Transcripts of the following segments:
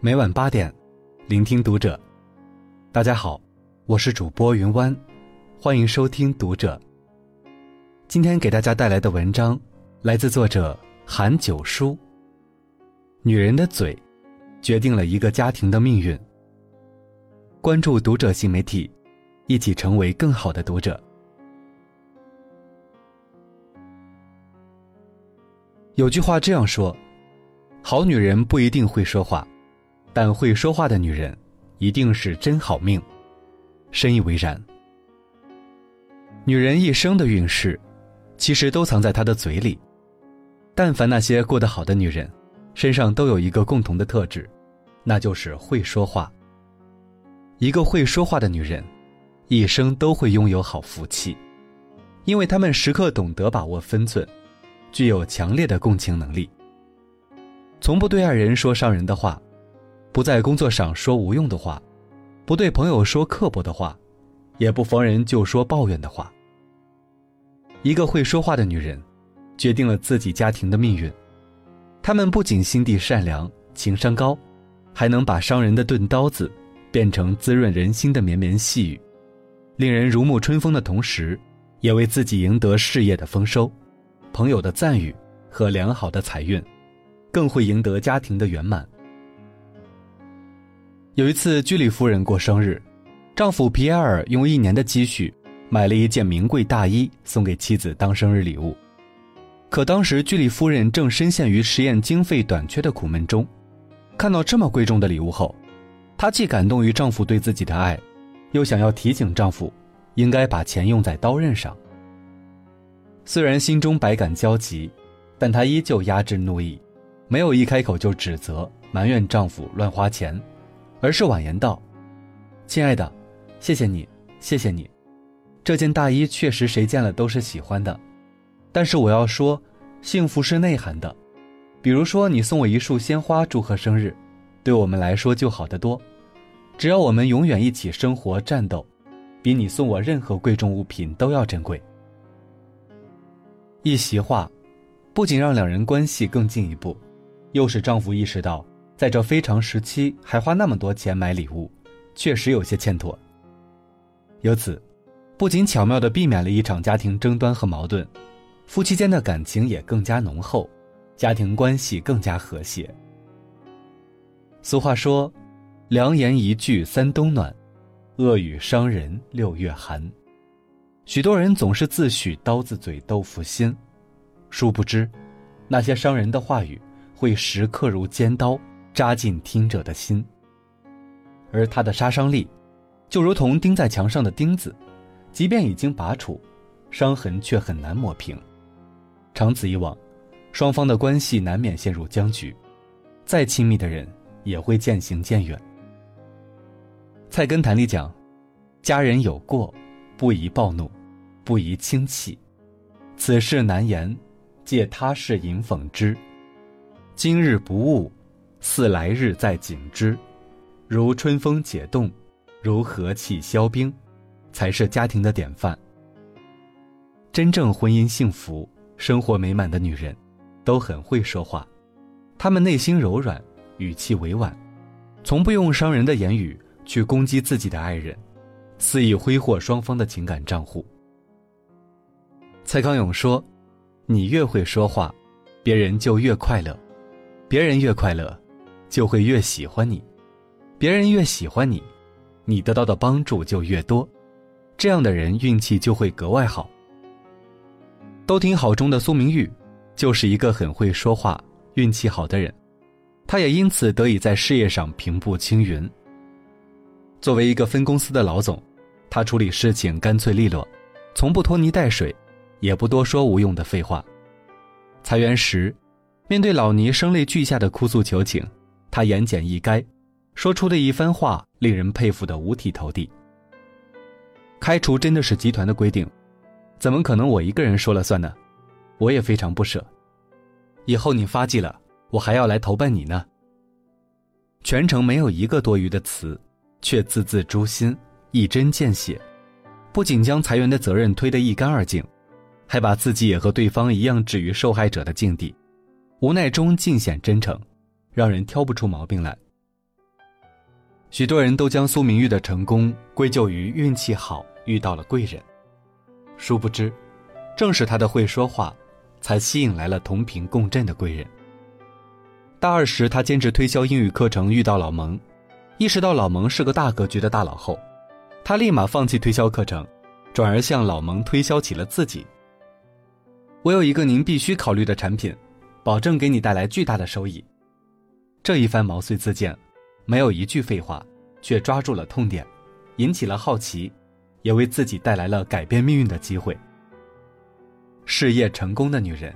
每晚八点，聆听读者。大家好，我是主播云湾，欢迎收听读者。今天给大家带来的文章来自作者韩九叔。女人的嘴，决定了一个家庭的命运。关注读者新媒体，一起成为更好的读者。有句话这样说：好女人不一定会说话。但会说话的女人，一定是真好命，深以为然。女人一生的运势，其实都藏在她的嘴里。但凡那些过得好的女人，身上都有一个共同的特质，那就是会说话。一个会说话的女人，一生都会拥有好福气，因为她们时刻懂得把握分寸，具有强烈的共情能力，从不对爱人说伤人的话。不在工作上说无用的话，不对朋友说刻薄的话，也不逢人就说抱怨的话。一个会说话的女人，决定了自己家庭的命运。她们不仅心地善良、情商高，还能把伤人的钝刀子变成滋润人心的绵绵细雨，令人如沐春风的同时，也为自己赢得事业的丰收、朋友的赞誉和良好的财运，更会赢得家庭的圆满。有一次，居里夫人过生日，丈夫皮埃尔用一年的积蓄买了一件名贵大衣送给妻子当生日礼物。可当时居里夫人正深陷于实验经费短缺的苦闷中，看到这么贵重的礼物后，她既感动于丈夫对自己的爱，又想要提醒丈夫，应该把钱用在刀刃上。虽然心中百感交集，但她依旧压制怒意，没有一开口就指责埋怨丈夫乱花钱。而是婉言道：“亲爱的，谢谢你，谢谢你，这件大衣确实谁见了都是喜欢的。但是我要说，幸福是内涵的。比如说，你送我一束鲜花祝贺生日，对我们来说就好得多。只要我们永远一起生活战斗，比你送我任何贵重物品都要珍贵。”一席话，不仅让两人关系更进一步，又使丈夫意识到。在这非常时期还花那么多钱买礼物，确实有些欠妥。由此，不仅巧妙地避免了一场家庭争端和矛盾，夫妻间的感情也更加浓厚，家庭关系更加和谐。俗话说：“良言一句三冬暖，恶语伤人六月寒。”许多人总是自诩刀子嘴豆腐心，殊不知，那些伤人的话语会时刻如尖刀。扎进听者的心，而他的杀伤力，就如同钉在墙上的钉子，即便已经拔除，伤痕却很难抹平。长此以往，双方的关系难免陷入僵局，再亲密的人也会渐行渐远。《菜根谭》里讲：“家人有过，不宜暴怒，不宜轻弃。此事难言，借他事引讽之。今日不误。”似来日再景之，如春风解冻，如和气消冰，才是家庭的典范。真正婚姻幸福、生活美满的女人，都很会说话，她们内心柔软，语气委婉，从不用伤人的言语去攻击自己的爱人，肆意挥霍双方的情感账户。蔡康永说：“你越会说话，别人就越快乐，别人越快乐。”就会越喜欢你，别人越喜欢你，你得到的帮助就越多，这样的人运气就会格外好。都挺好中的苏明玉，就是一个很会说话、运气好的人，他也因此得以在事业上平步青云。作为一个分公司的老总，他处理事情干脆利落，从不拖泥带水，也不多说无用的废话。裁员时，面对老倪声泪俱下的哭诉求情。他言简意赅，说出的一番话令人佩服的五体投地。开除真的是集团的规定，怎么可能我一个人说了算呢？我也非常不舍。以后你发迹了，我还要来投奔你呢。全程没有一个多余的词，却字字诛心，一针见血。不仅将裁员的责任推得一干二净，还把自己也和对方一样置于受害者的境地，无奈中尽显真诚。让人挑不出毛病来。许多人都将苏明玉的成功归咎于运气好，遇到了贵人。殊不知，正是他的会说话，才吸引来了同频共振的贵人。大二时，他兼职推销英语课程，遇到老蒙，意识到老蒙是个大格局的大佬后，他立马放弃推销课程，转而向老蒙推销起了自己。我有一个您必须考虑的产品，保证给你带来巨大的收益。这一番毛遂自荐，没有一句废话，却抓住了痛点，引起了好奇，也为自己带来了改变命运的机会。事业成功的女人，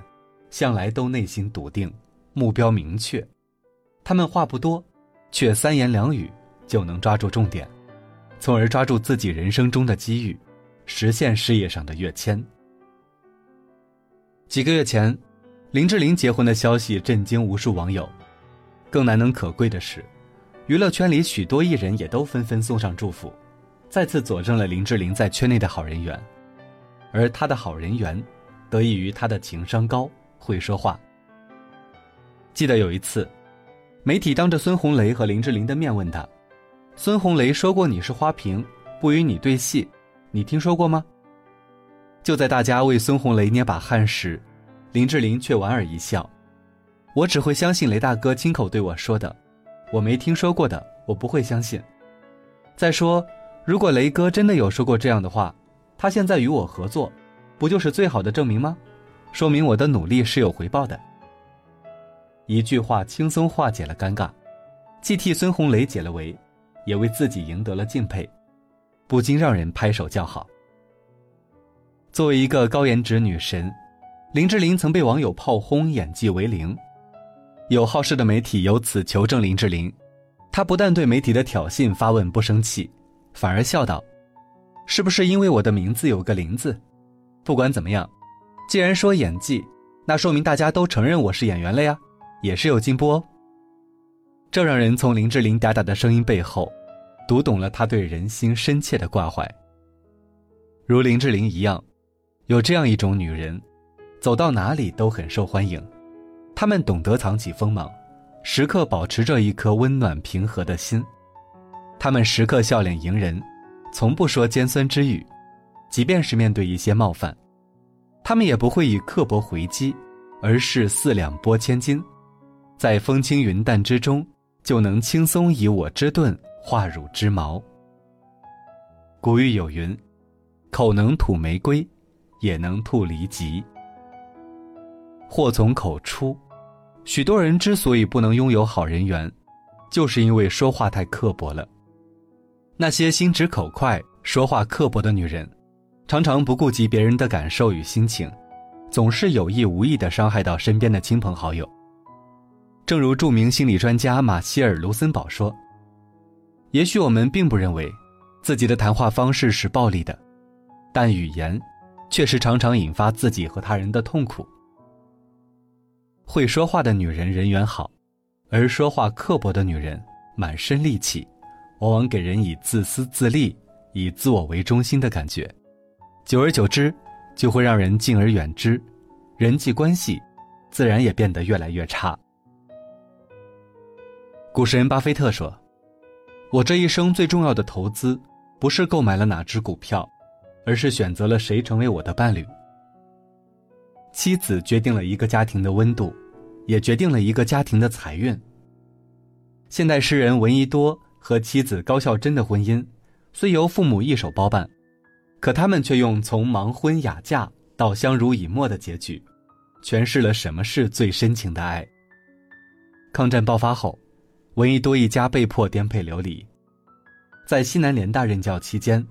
向来都内心笃定。目标明确，她们话不多，却三言两语就能抓住重点，从而抓住自己人生中的机遇，实现事业上的跃迁。几个月前，林志玲结婚的消息震惊无数网友，更难能可贵的是，娱乐圈里许多艺人也都纷纷送上祝福，再次佐证了林志玲在圈内的好人缘。而她的好人缘，得益于她的情商高，会说话。记得有一次，媒体当着孙红雷和林志玲的面问他：“孙红雷说过你是花瓶，不与你对戏，你听说过吗？”就在大家为孙红雷捏把汗时，林志玲却莞尔一笑：“我只会相信雷大哥亲口对我说的，我没听说过的，我不会相信。再说，如果雷哥真的有说过这样的话，他现在与我合作，不就是最好的证明吗？说明我的努力是有回报的。”一句话轻松化解了尴尬，既替孙红雷解了围，也为自己赢得了敬佩，不禁让人拍手叫好。作为一个高颜值女神，林志玲曾被网友炮轰演技为零，有好事的媒体由此求证林志玲，她不但对媒体的挑衅发问不生气，反而笑道：“是不是因为我的名字有个林字？不管怎么样，既然说演技，那说明大家都承认我是演员了呀。”也是有进步哦。这让人从林志玲嗲嗲的声音背后，读懂了她对人心深切的挂怀。如林志玲一样，有这样一种女人，走到哪里都很受欢迎。他们懂得藏起锋芒，时刻保持着一颗温暖平和的心。他们时刻笑脸迎人，从不说尖酸之语，即便是面对一些冒犯，他们也不会以刻薄回击，而是四两拨千斤。在风轻云淡之中，就能轻松以我之盾化汝之矛。古语有云：“口能吐玫瑰，也能吐离疾。”祸从口出。许多人之所以不能拥有好人缘，就是因为说话太刻薄了。那些心直口快、说话刻薄的女人，常常不顾及别人的感受与心情，总是有意无意的伤害到身边的亲朋好友。正如著名心理专家马歇尔·卢森堡说：“也许我们并不认为自己的谈话方式是暴力的，但语言却是常常引发自己和他人的痛苦。会说话的女人人缘好，而说话刻薄的女人满身戾气，往往给人以自私自利、以自我为中心的感觉。久而久之，就会让人敬而远之，人际关系自然也变得越来越差。”股神巴菲特说：“我这一生最重要的投资，不是购买了哪只股票，而是选择了谁成为我的伴侣。妻子决定了一个家庭的温度，也决定了一个家庭的财运。现代诗人闻一多和妻子高孝贞的婚姻，虽由父母一手包办，可他们却用从盲婚哑嫁到相濡以沫的结局，诠释了什么是最深情的爱。抗战爆发后。”闻一多一家被迫颠沛流离，在西南联大任教期间，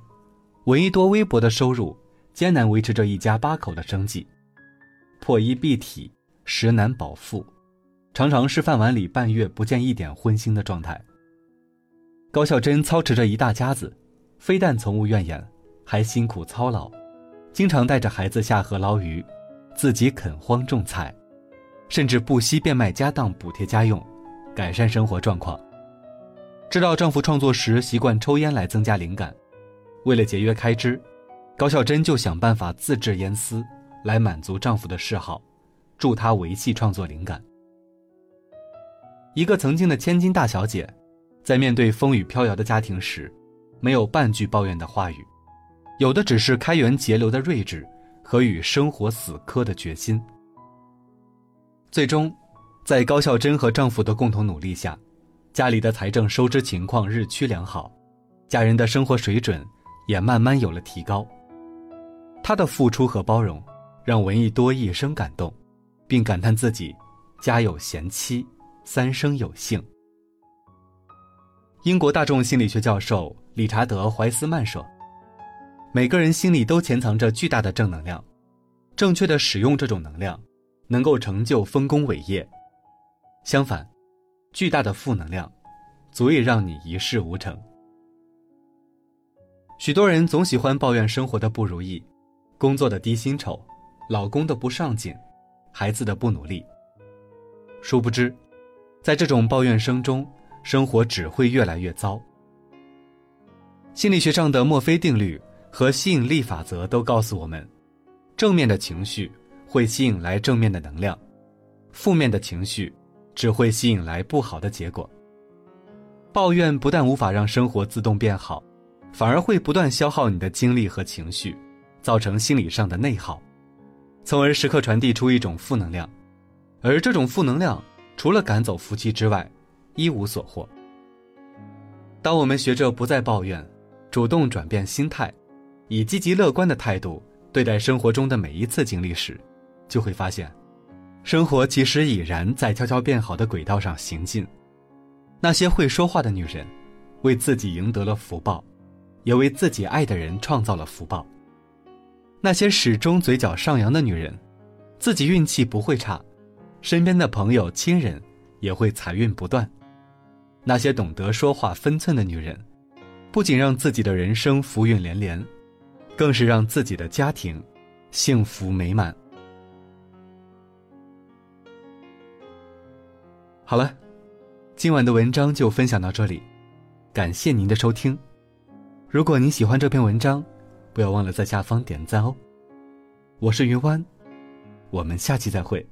闻一多微薄的收入艰难维持着一家八口的生计，破衣蔽体，食难饱腹，常常是饭碗里半月不见一点荤腥的状态。高孝珍操持着一大家子，非但从无怨言，还辛苦操劳，经常带着孩子下河捞鱼，自己垦荒种菜，甚至不惜变卖家当补贴家用。改善生活状况。知道丈夫创作时习惯抽烟来增加灵感，为了节约开支，高孝珍就想办法自制烟丝，来满足丈夫的嗜好，助他维系创作灵感。一个曾经的千金大小姐，在面对风雨飘摇的家庭时，没有半句抱怨的话语，有的只是开源节流的睿智和与生活死磕的决心。最终，在高孝珍和丈夫的共同努力下，家里的财政收支情况日趋良好，家人的生活水准也慢慢有了提高。她的付出和包容，让闻一多一生感动，并感叹自己家有贤妻，三生有幸。英国大众心理学教授理查德·怀斯曼说：“每个人心里都潜藏着巨大的正能量，正确的使用这种能量，能够成就丰功伟业。相反，巨大的负能量，足以让你一事无成。”许多人总喜欢抱怨生活的不如意，工作的低薪酬，老公的不上进，孩子的不努力。殊不知，在这种抱怨声中，生活只会越来越糟。心理学上的墨菲定律和吸引力法则都告诉我们，正面的情绪会吸引来正面的能量，负面的情绪只会吸引来不好的结果。抱怨不但无法让生活自动变好，反而会不断消耗你的精力和情绪，造成心理上的内耗，从而时刻传递出一种负能量，而这种负能量除了赶走夫妻之外，一无所获。当我们学着不再抱怨，主动转变心态，以积极乐观的态度对待生活中的每一次经历时，就会发现，生活其实已然在悄悄变好的轨道上行进。那些会说话的女人，为自己赢得了福报，也为自己爱的人创造了福报。那些始终嘴角上扬的女人，自己运气不会差，身边的朋友亲人也会财运不断。那些懂得说话分寸的女人，不仅让自己的人生福运连连，更是让自己的家庭幸福美满。好了，今晚的文章就分享到这里，感谢您的收听。如果您喜欢这篇文章，不要忘了在下方点赞哦。我是云湾，我们下期再会。